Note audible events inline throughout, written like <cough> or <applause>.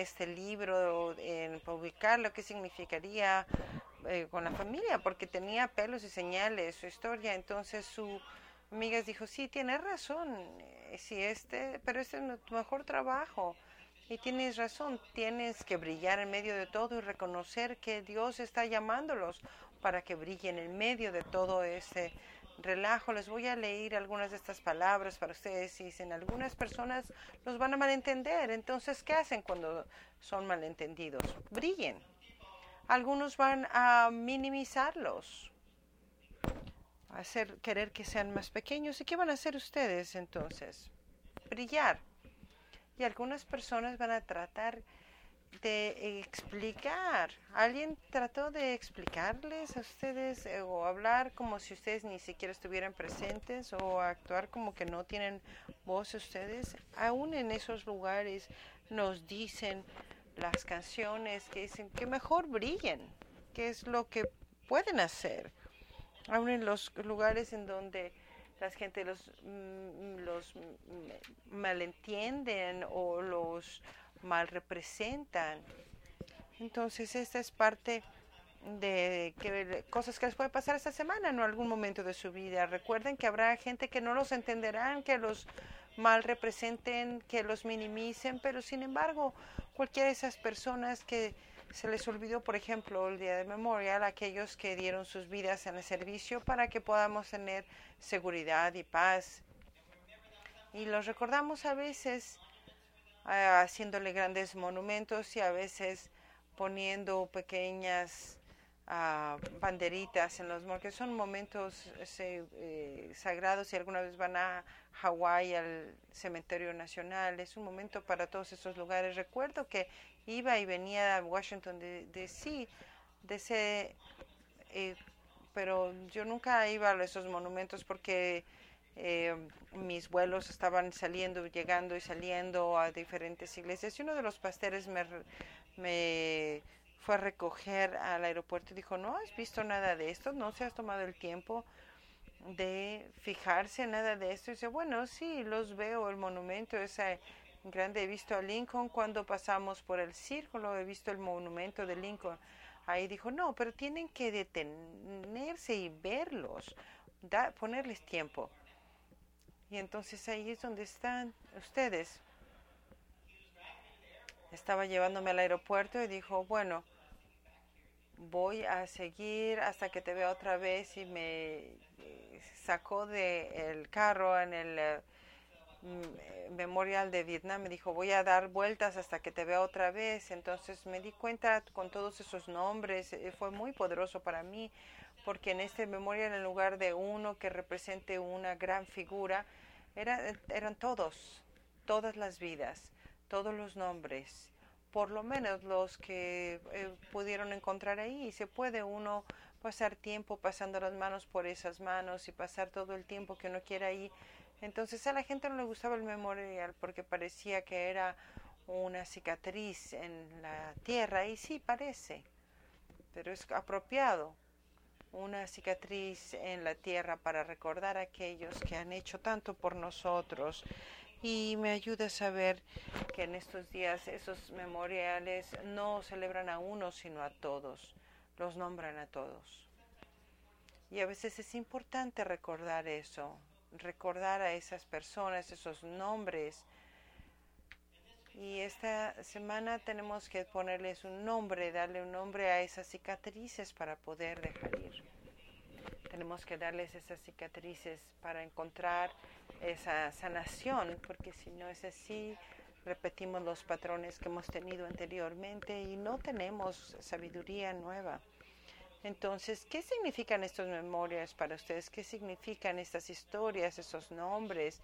este libro en publicarlo, qué significaría eh, con la familia, porque tenía pelos y señales, su historia. Entonces su amiga dijo, sí, tienes razón, eh, sí, este, pero este es tu mejor trabajo. Y tienes razón, tienes que brillar en medio de todo y reconocer que Dios está llamándolos para que brillen en medio de todo ese relajo. Les voy a leer algunas de estas palabras para ustedes y dicen, algunas personas los van a malentender. Entonces, ¿qué hacen cuando son malentendidos? Brillen. Algunos van a minimizarlos, hacer, querer que sean más pequeños. ¿Y qué van a hacer ustedes entonces? Brillar. Y algunas personas van a tratar de explicar. ¿Alguien trató de explicarles a ustedes eh, o hablar como si ustedes ni siquiera estuvieran presentes o actuar como que no tienen voz ustedes? Aún en esos lugares nos dicen las canciones que dicen que mejor brillen, que es lo que pueden hacer. Aún en los lugares en donde la gente los, mm, los malentienden o los mal representan. Entonces, esta es parte de que, cosas que les puede pasar esta semana en algún momento de su vida. Recuerden que habrá gente que no los entenderán, que los mal representen, que los minimicen, pero sin embargo, cualquiera de esas personas que se les olvidó, por ejemplo, el Día de Memorial, aquellos que dieron sus vidas en el servicio para que podamos tener seguridad y paz. Y los recordamos a veces haciéndole grandes monumentos y a veces poniendo pequeñas ah, banderitas en los morgues. Son momentos eh, sagrados y alguna vez van a Hawái al cementerio nacional. Es un momento para todos esos lugares. Recuerdo que iba y venía a Washington D.C. De, ese, eh, pero yo nunca iba a esos monumentos porque eh, mis vuelos estaban saliendo, llegando y saliendo a diferentes iglesias. Y uno de los pastores me, fue a recoger al aeropuerto y dijo, ¿no has visto nada de esto? ¿No se has tomado el tiempo de fijarse en nada de esto? Y dice, bueno, sí, los veo, el monumento ese grande. He visto a Lincoln cuando pasamos por el círculo, he visto el monumento de Lincoln. Ahí dijo, no, pero tienen que detenerse y verlos, ponerles tiempo. Y entonces ahí es donde están ustedes. Estaba llevándome al aeropuerto y dijo, bueno, voy a seguir hasta que te vea otra vez y me eh, sacó del carro en el eh, mm, memorial de Vietnam, me dijo, voy a dar vueltas hasta que te vea otra vez. Entonces me di cuenta con todos esos nombres, eh, fue muy poderoso para mí, porque en este memorial, en lugar de uno que represente una gran figura, eran todos, todas las vidas, todos los nombres, por lo menos los que eh, pudieron encontrar ahí. Y se puede uno pasar tiempo pasando las manos por esas manos y pasar todo el tiempo que uno quiera ahí. Entonces a la gente no le gustaba el memorial porque parecía que era una cicatriz en la tierra y sí parece, pero es apropiado una cicatriz en la tierra para recordar a aquellos que han hecho tanto por nosotros y me ayuda a saber que en estos días esos memoriales no celebran a uno sino a todos, los nombran a todos. Y a veces es importante recordar eso, recordar a esas personas, esos nombres. Y esta semana tenemos que ponerles un nombre, darle un nombre a esas cicatrices para poder dejar ir. Tenemos que darles esas cicatrices para encontrar esa sanación, porque si no es así, repetimos los patrones que hemos tenido anteriormente y no tenemos sabiduría nueva. Entonces, ¿qué significan estas memorias para ustedes? ¿Qué significan estas historias, esos nombres?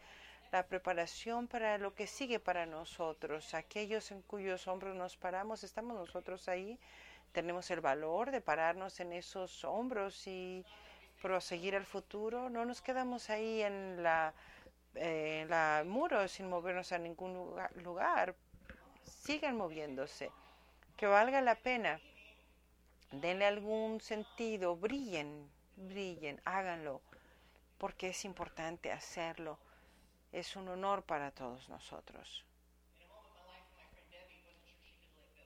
La preparación para lo que sigue para nosotros, aquellos en cuyos hombros nos paramos, estamos nosotros ahí, tenemos el valor de pararnos en esos hombros y proseguir al futuro, no nos quedamos ahí en la, eh, muro sin movernos a ningún lugar, lugar. Sigan moviéndose, que valga la pena. Denle algún sentido, brillen, brillen, háganlo, porque es importante hacerlo. Es un honor para todos nosotros.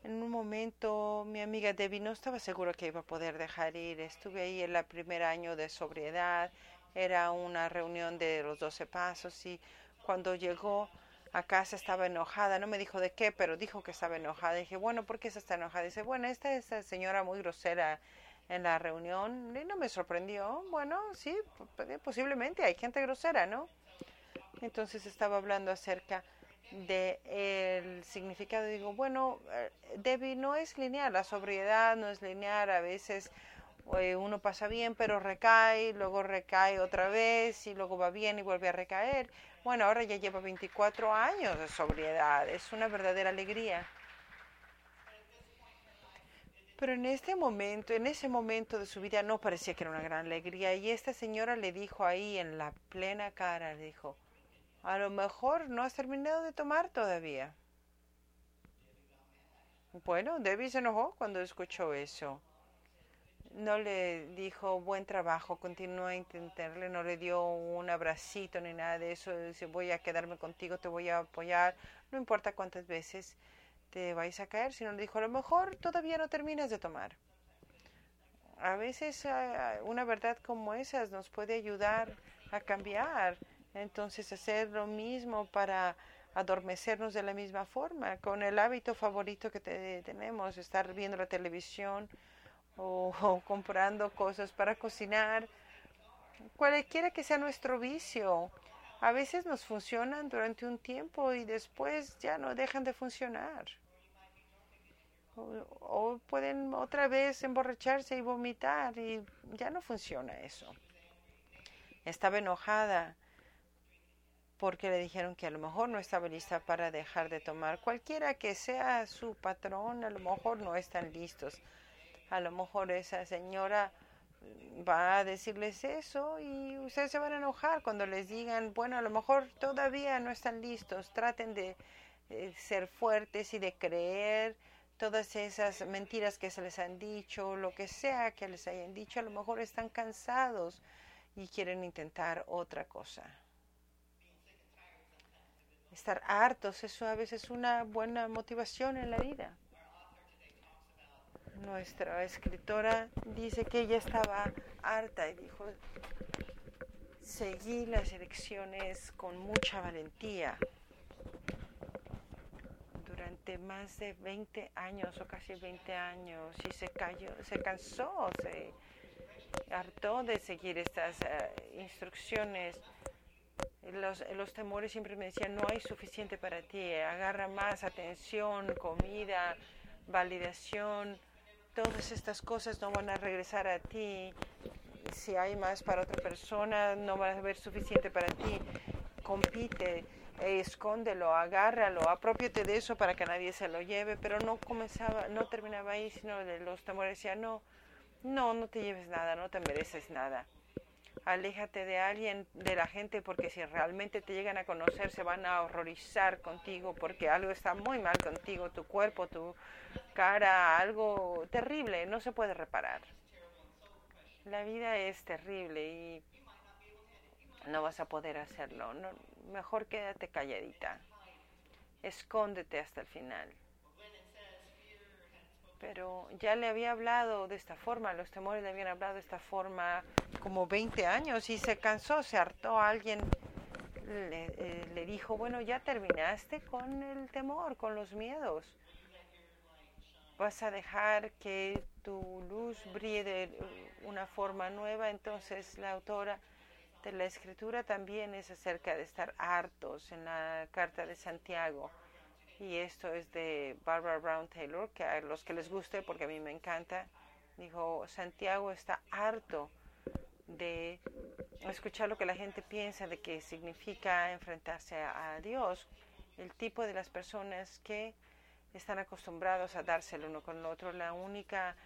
En un momento mi amiga Debbie no estaba segura que iba a poder dejar ir. Estuve ahí en el primer año de sobriedad. Era una reunión de los 12 pasos y cuando llegó a casa estaba enojada. No me dijo de qué, pero dijo que estaba enojada. dije, bueno, ¿por qué se está enojada? Dice, bueno, esta es la señora muy grosera en la reunión. Y no me sorprendió. Bueno, sí, posiblemente hay gente grosera, ¿no? Entonces estaba hablando acerca de el significado. Digo, bueno, eh, Debbie, no es lineal, la sobriedad no es lineal, a veces eh, uno pasa bien pero recae, luego recae otra vez y luego va bien y vuelve a recaer. Bueno, ahora ya lleva 24 años de sobriedad, es una verdadera alegría. Pero en este momento, en ese momento de su vida no parecía que era una gran alegría y esta señora le dijo ahí en la plena cara, le dijo, a lo mejor no has terminado de tomar todavía. Bueno, Debbie se enojó cuando escuchó eso. No le dijo buen trabajo, continúa a intentarle, no le dio un abracito ni nada de eso. Dice voy a quedarme contigo, te voy a apoyar, no importa cuántas veces te vais a caer, sino le dijo a lo mejor todavía no terminas de tomar. A veces ah, una verdad como esa nos puede ayudar a cambiar entonces hacer lo mismo para adormecernos de la misma forma, con el hábito favorito que tenemos, estar viendo la televisión <laughs> o, comprando cosas para cocinar, cualquiera que sea nuestro vicio. A veces nos funcionan durante un tiempo y después ya no dejan de funcionar. O pueden otra vez emborracharse y vomitar y ya no funciona eso. Estaba enojada porque le dijeron que a lo mejor no estaba lista para dejar de tomar. Cualquiera que sea su patrón, a lo mejor no están listos. A lo mejor esa señora va a decirles eso y ustedes se van a enojar cuando les digan, bueno, a lo mejor todavía no están listos. Traten de eh, ser fuertes y de creer todas esas mentiras que se les han dicho, lo que sea que les hayan dicho, a lo mejor están cansados y quieren intentar otra cosa estar hartos, eso a veces es una buena motivación en la vida. Nuestra escritora dice que ella estaba harta y dijo, seguí las elecciones con mucha valentía. Durante más de 20 años o casi 20 años y se, cayó, se cansó, se hartó de seguir estas uh, instrucciones los, temores siempre me decían, no hay suficiente para ti, agarra más atención, comida, validación, todas estas cosas no van a regresar a ti. Si hay más para otra persona, no va a haber suficiente para ti. Compite, escóndelo, agárralo, apropiate de eso para que nadie se lo lleve, pero no comenzaba, no terminaba ahí, sino de los temores decían, no, no, no te lleves nada, no te mereces nada aléjate de alguien, de la gente, porque si realmente te llegan a conocer se van a horrorizar contigo porque algo está muy mal contigo, tu cuerpo, tu cara, algo terrible, no se puede reparar. La vida es terrible y no vas a poder hacerlo. mejor quédate calladita. Escóndete hasta el final pero ya le había hablado de esta forma, los temores le habían hablado de esta forma como 20 años y se cansó, se hartó. Alguien le, eh, le dijo, bueno, ya terminaste con el temor, con los miedos. Vas a dejar que tu luz brille de una forma nueva. Entonces la autora de la escritura también es acerca de estar hartos en la carta de Santiago y esto es de Barbara Brown Taylor, que a los que les guste, porque a mí me encanta, dijo, Santiago está harto de escuchar lo que la gente piensa de que significa enfrentarse a, Dios, el tipo de las personas que están acostumbrados a darse el uno con el otro. La única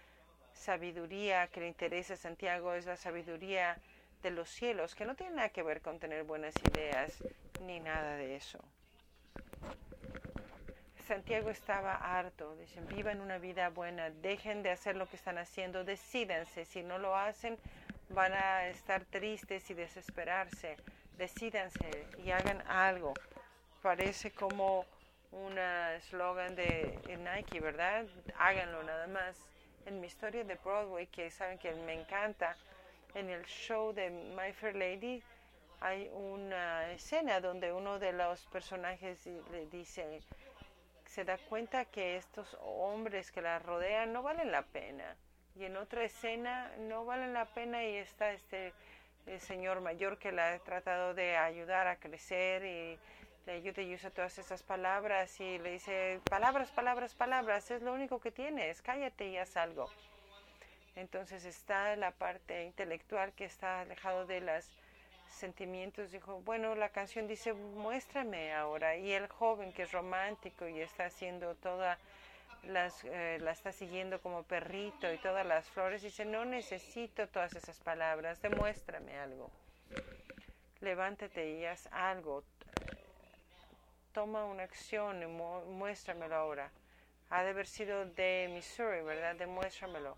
sabiduría que le interesa a Santiago es la sabiduría de los cielos, que no tiene nada que ver con tener buenas ideas ni nada de eso. Santiago estaba harto, dicen, vivan una vida buena, dejen de hacer lo que están haciendo, decídanse, si no lo hacen van a estar tristes y desesperarse, decídanse y hagan algo. Parece como un eslogan de Nike, ¿verdad? Háganlo nada más. En mi historia de Broadway, que saben que me encanta, en el show de My Fair Lady hay una escena donde uno de los personajes le dice, se da cuenta que estos hombres que la rodean no valen la pena. Y en otra escena no valen la pena y está este señor mayor que la ha tratado de ayudar a crecer y le ayuda y usa todas esas palabras y le dice, palabras, palabras, palabras, es lo único que tienes, cállate y haz algo. Entonces está la parte intelectual que está alejado de los sentimientos. Dijo, bueno, la canción dice, muéstrame ahora. Y el joven que es romántico y está haciendo toda las, eh, la está siguiendo como perrito y todas las flores, dice, no necesito todas esas palabras, demuéstrame algo. Levántate y haz algo, toma una acción y muéstramelo ahora. Ha de haber sido de Missouri, ¿verdad? Demuéstramelo.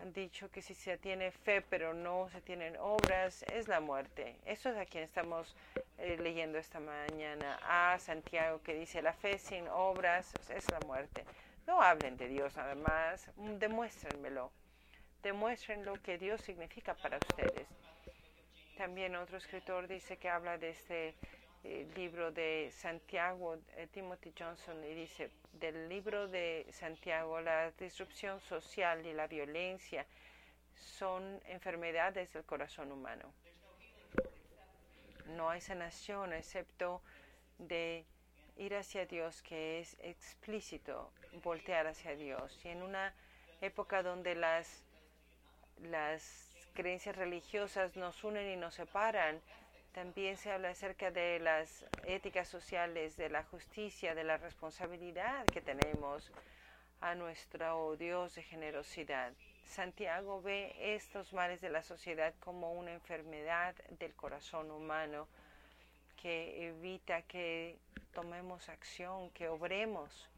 Han dicho que si se tiene fe pero no se tienen obras, es la muerte. Eso es a quien estamos eh, leyendo esta mañana. A Santiago que dice, la fe sin obras es la muerte. No hablen de Dios nada más, demuéstrenmelo. Demuestren lo que Dios significa para ustedes. También otro escritor dice que habla de este el libro de Santiago, eh, Timothy Johnson, y dice, del libro de Santiago, la disrupción social y la violencia son enfermedades del corazón humano. No hay sanación excepto de ir hacia Dios, que es explícito, voltear hacia Dios. Y en una época donde las, las creencias religiosas nos unen y nos separan, también se habla acerca de las éticas sociales, de la justicia, de la responsabilidad que tenemos a nuestro Dios de generosidad. Santiago ve estos males de la sociedad como una enfermedad del corazón humano que evita que tomemos acción, que obremos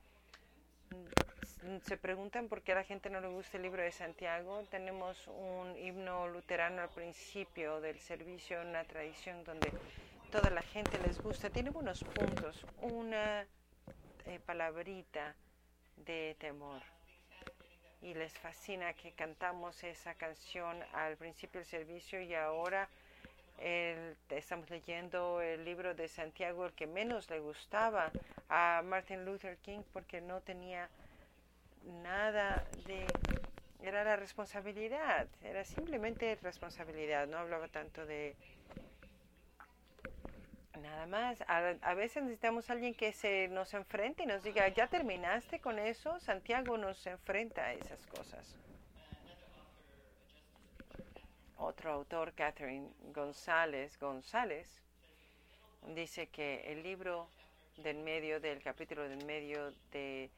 se preguntan por qué a la gente no le gusta el libro de Santiago. Tenemos un himno luterano al principio del servicio, una tradición donde toda la gente les gusta. Tiene buenos puntos, una eh, palabrita de temor. Y les fascina que cantamos esa canción al principio del servicio y ahora estamos leyendo el libro de Santiago, el que menos le gustaba a Martin Luther King porque no tenía nada de... Era la responsabilidad, era simplemente responsabilidad, no hablaba tanto de nada más. A, veces necesitamos alguien que se nos enfrente y nos diga, ¿ya terminaste con eso? Santiago nos enfrenta a esas cosas. Otro autor, Catherine González González, dice que el libro del medio, del capítulo del medio de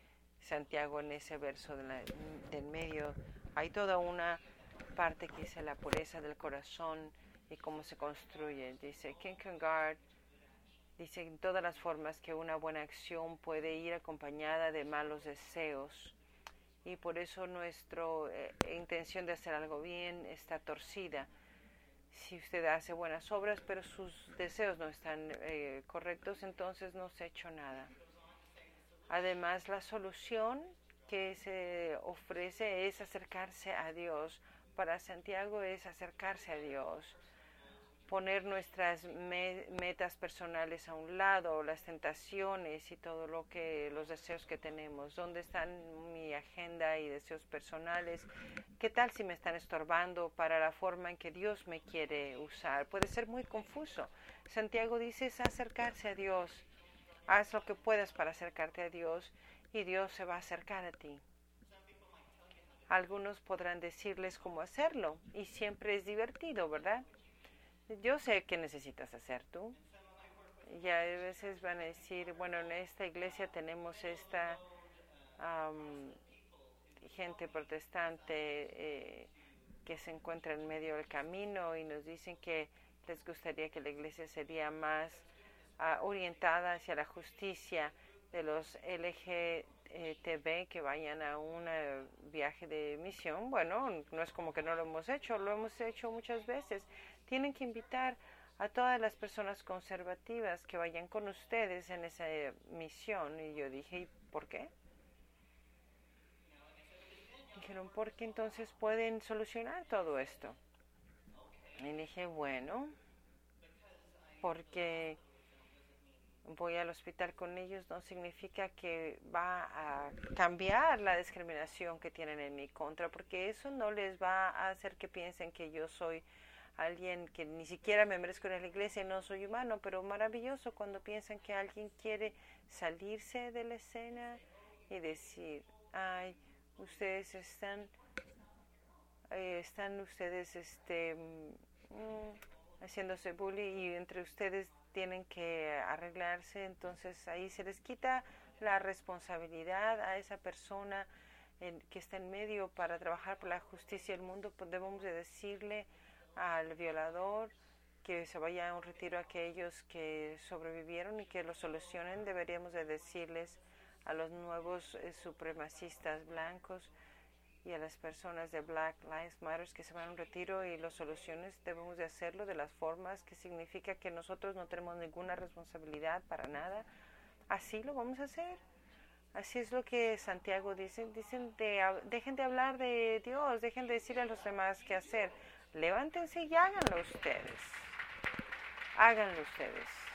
Santiago en ese verso del medio. Hay toda una parte que dice la pureza del corazón y cómo se construye. Dice Kierkegaard, dice en todas las formas que una buena acción puede ir acompañada de malos deseos y por eso nuestra eh, intención de hacer algo bien está torcida. Si usted hace buenas obras pero sus deseos no están eh, correctos, entonces no se ha hecho nada. Además, la solución que se ofrece es acercarse a Dios. Para Santiago es acercarse a Dios, poner nuestras metas personales a un lado, las tentaciones y todo lo que los deseos que tenemos. ¿Dónde están mi agenda y deseos personales? ¿Qué tal si me están estorbando para la forma en que Dios me quiere usar? Puede ser muy confuso. Santiago dice es acercarse a Dios Haz lo que puedas para acercarte a Dios y Dios se va a acercar a ti. Algunos podrán decirles cómo hacerlo y siempre es divertido, ¿verdad? Yo sé qué necesitas hacer tú. Y a veces van a decir, bueno, en esta iglesia tenemos esta gente protestante eh, que se encuentra en medio del camino y nos dicen que les gustaría que la iglesia sería más orientada hacia la justicia de los LGTB que vayan a un eh, viaje de misión. Bueno, no es como que no lo hemos hecho, lo hemos hecho muchas veces. Tienen que invitar a todas las personas conservativas que vayan con ustedes en esa misión. Y yo dije, ¿y por qué? Dijeron, porque entonces pueden solucionar todo esto. Y dije, bueno, porque voy al hospital con ellos no significa que va a cambiar la discriminación que tienen en mi contra, porque eso no les va a hacer que piensen que yo soy alguien que ni siquiera me merezco en la iglesia y no soy humano, pero maravilloso cuando piensan que alguien quiere salirse de la escena y decir, ay, ustedes están, eh, están ustedes, este, mm, haciéndose bully y entre ustedes tienen que arreglarse, entonces ahí se les quita la responsabilidad a esa persona que está en medio para trabajar por la justicia del mundo, pues debemos de decirle al violador que se vaya a un retiro a aquellos que sobrevivieron y que lo solucionen, deberíamos de decirles a los nuevos eh, supremacistas blancos y a las personas de Black Lives Matter que se van a un retiro y las soluciones debemos de hacerlo de las formas que significa que nosotros no tenemos ninguna responsabilidad para nada. Así lo vamos a hacer. Así es lo que Santiago dice. Dicen, de, dejen de hablar de Dios, dejen de decirle a los demás qué hacer. Levántense y háganlo ustedes. Háganlo ustedes.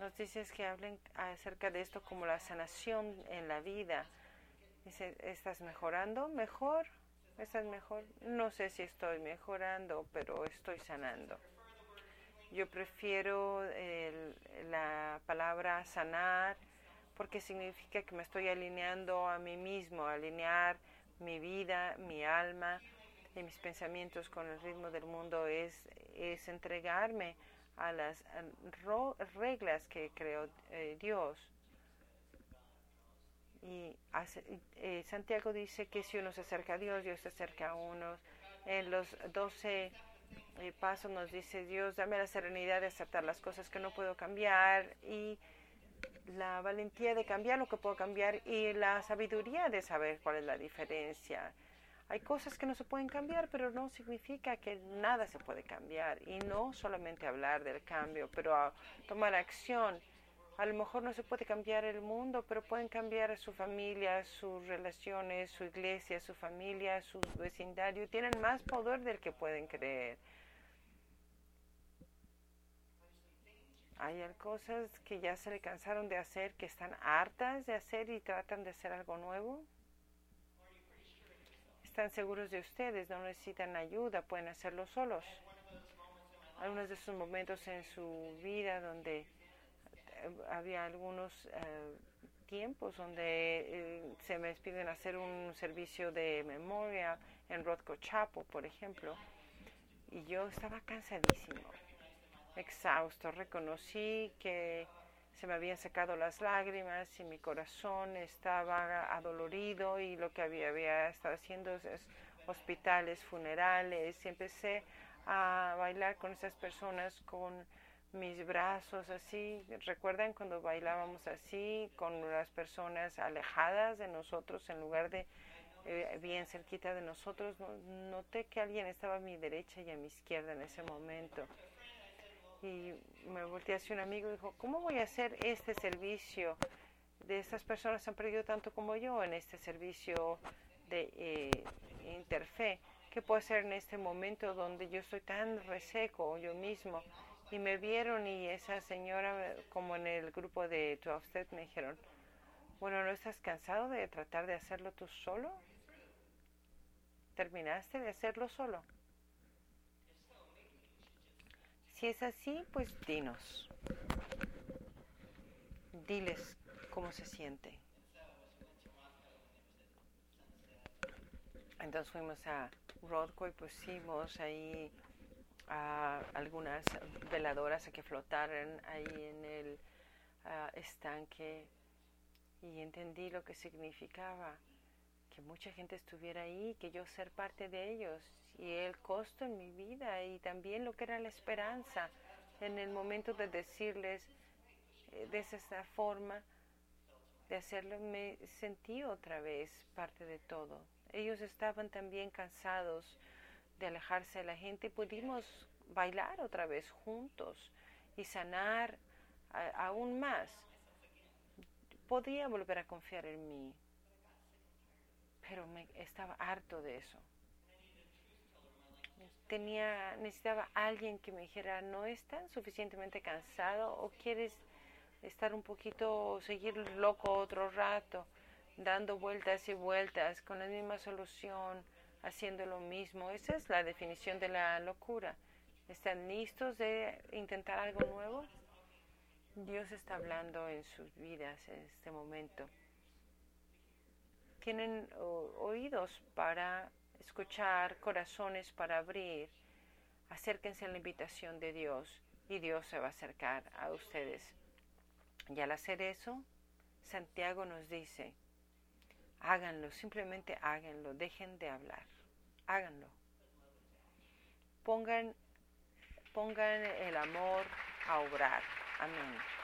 Nos dices que hablen acerca de esto como la sanación en la vida. Dice, ¿estás mejorando? ¿Mejor? ¿Estás mejor? No sé si estoy mejorando, pero estoy sanando. Yo prefiero la palabra sanar porque significa que me estoy alineando a mí mismo, alinear mi vida, mi alma y mis pensamientos con el ritmo del mundo es, es entregarme a las reglas que creó eh, Dios. Y eh, Santiago dice que si uno se acerca a Dios, Dios se acerca a uno. En los doce eh, pasos nos dice Dios, dame la serenidad de aceptar las cosas que no puedo cambiar y la valentía de cambiar lo que puedo cambiar y la sabiduría de saber cuál es la diferencia. Hay cosas que no se pueden cambiar, pero no significa que nada se puede cambiar. Y no solamente hablar del cambio, pero tomar acción. A lo mejor no se puede cambiar el mundo, pero pueden cambiar su familia, sus relaciones, su iglesia, su familia, su vecindario. Tienen más poder del que pueden creer. Hay cosas que ya se le cansaron de hacer, que están hartas de hacer y tratan de hacer algo nuevo. Están seguros de ustedes, no necesitan ayuda, pueden hacerlo solos. Algunos de esos momentos en su vida donde eh, había algunos eh, tiempos donde eh, se me piden hacer un servicio de memoria en Rodco Chapo, por ejemplo, y yo estaba cansadísimo exhausto. Reconocí que se me habían secado las lágrimas y mi corazón estaba adolorido y lo que había, había estado haciendo es hospitales, funerales y empecé a bailar con esas personas con mis brazos así. ¿Recuerdan cuando bailábamos así con las personas alejadas de nosotros en lugar de eh, bien cerquita de nosotros? Noté que alguien estaba a mi derecha y a mi izquierda en ese momento y me volteé hacia un amigo y dijo, ¿cómo voy a hacer este servicio? De estas personas han perdido tanto como yo en este servicio de eh, interfe. ¿Qué puedo hacer en este momento donde yo estoy tan reseco yo mismo? Y me vieron y esa señora, como en el grupo de 12 Step, me dijeron, bueno, ¿no estás cansado de tratar de hacerlo tú solo? ¿Terminaste de hacerlo solo? Si es así, pues dinos. Diles cómo se siente. Entonces fuimos a Rodco y pusimos ahí a algunas veladoras a que flotaran ahí en el estanque y entendí lo que significaba que mucha gente estuviera ahí, que yo ser parte de ellos y el costo en mi vida y también lo que era la esperanza en el momento de decirles eh, de esa forma de hacerlo me sentí otra vez parte de todo Ellos estaban también cansados de alejarse de la gente y pudimos bailar otra vez juntos y sanar aún más. Podía volver a confiar en mí, pero me estaba harto de eso. Tenía, necesitaba alguien que me dijera, ¿no estás suficientemente cansado o quieres estar un poquito, seguir loco otro rato, dando vueltas y vueltas con la misma solución, haciendo lo mismo? Esa es la definición de la locura. ¿Están listos de intentar algo nuevo? Dios está hablando en sus vidas en este momento. Tienen oídos para escuchar, corazones para abrir. Acérquense a la invitación de Dios y Dios se va a acercar a ustedes. Y al hacer eso, Santiago nos dice, háganlo, simplemente háganlo, dejen de hablar, háganlo. Pongan, pongan el amor a obrar. Amén.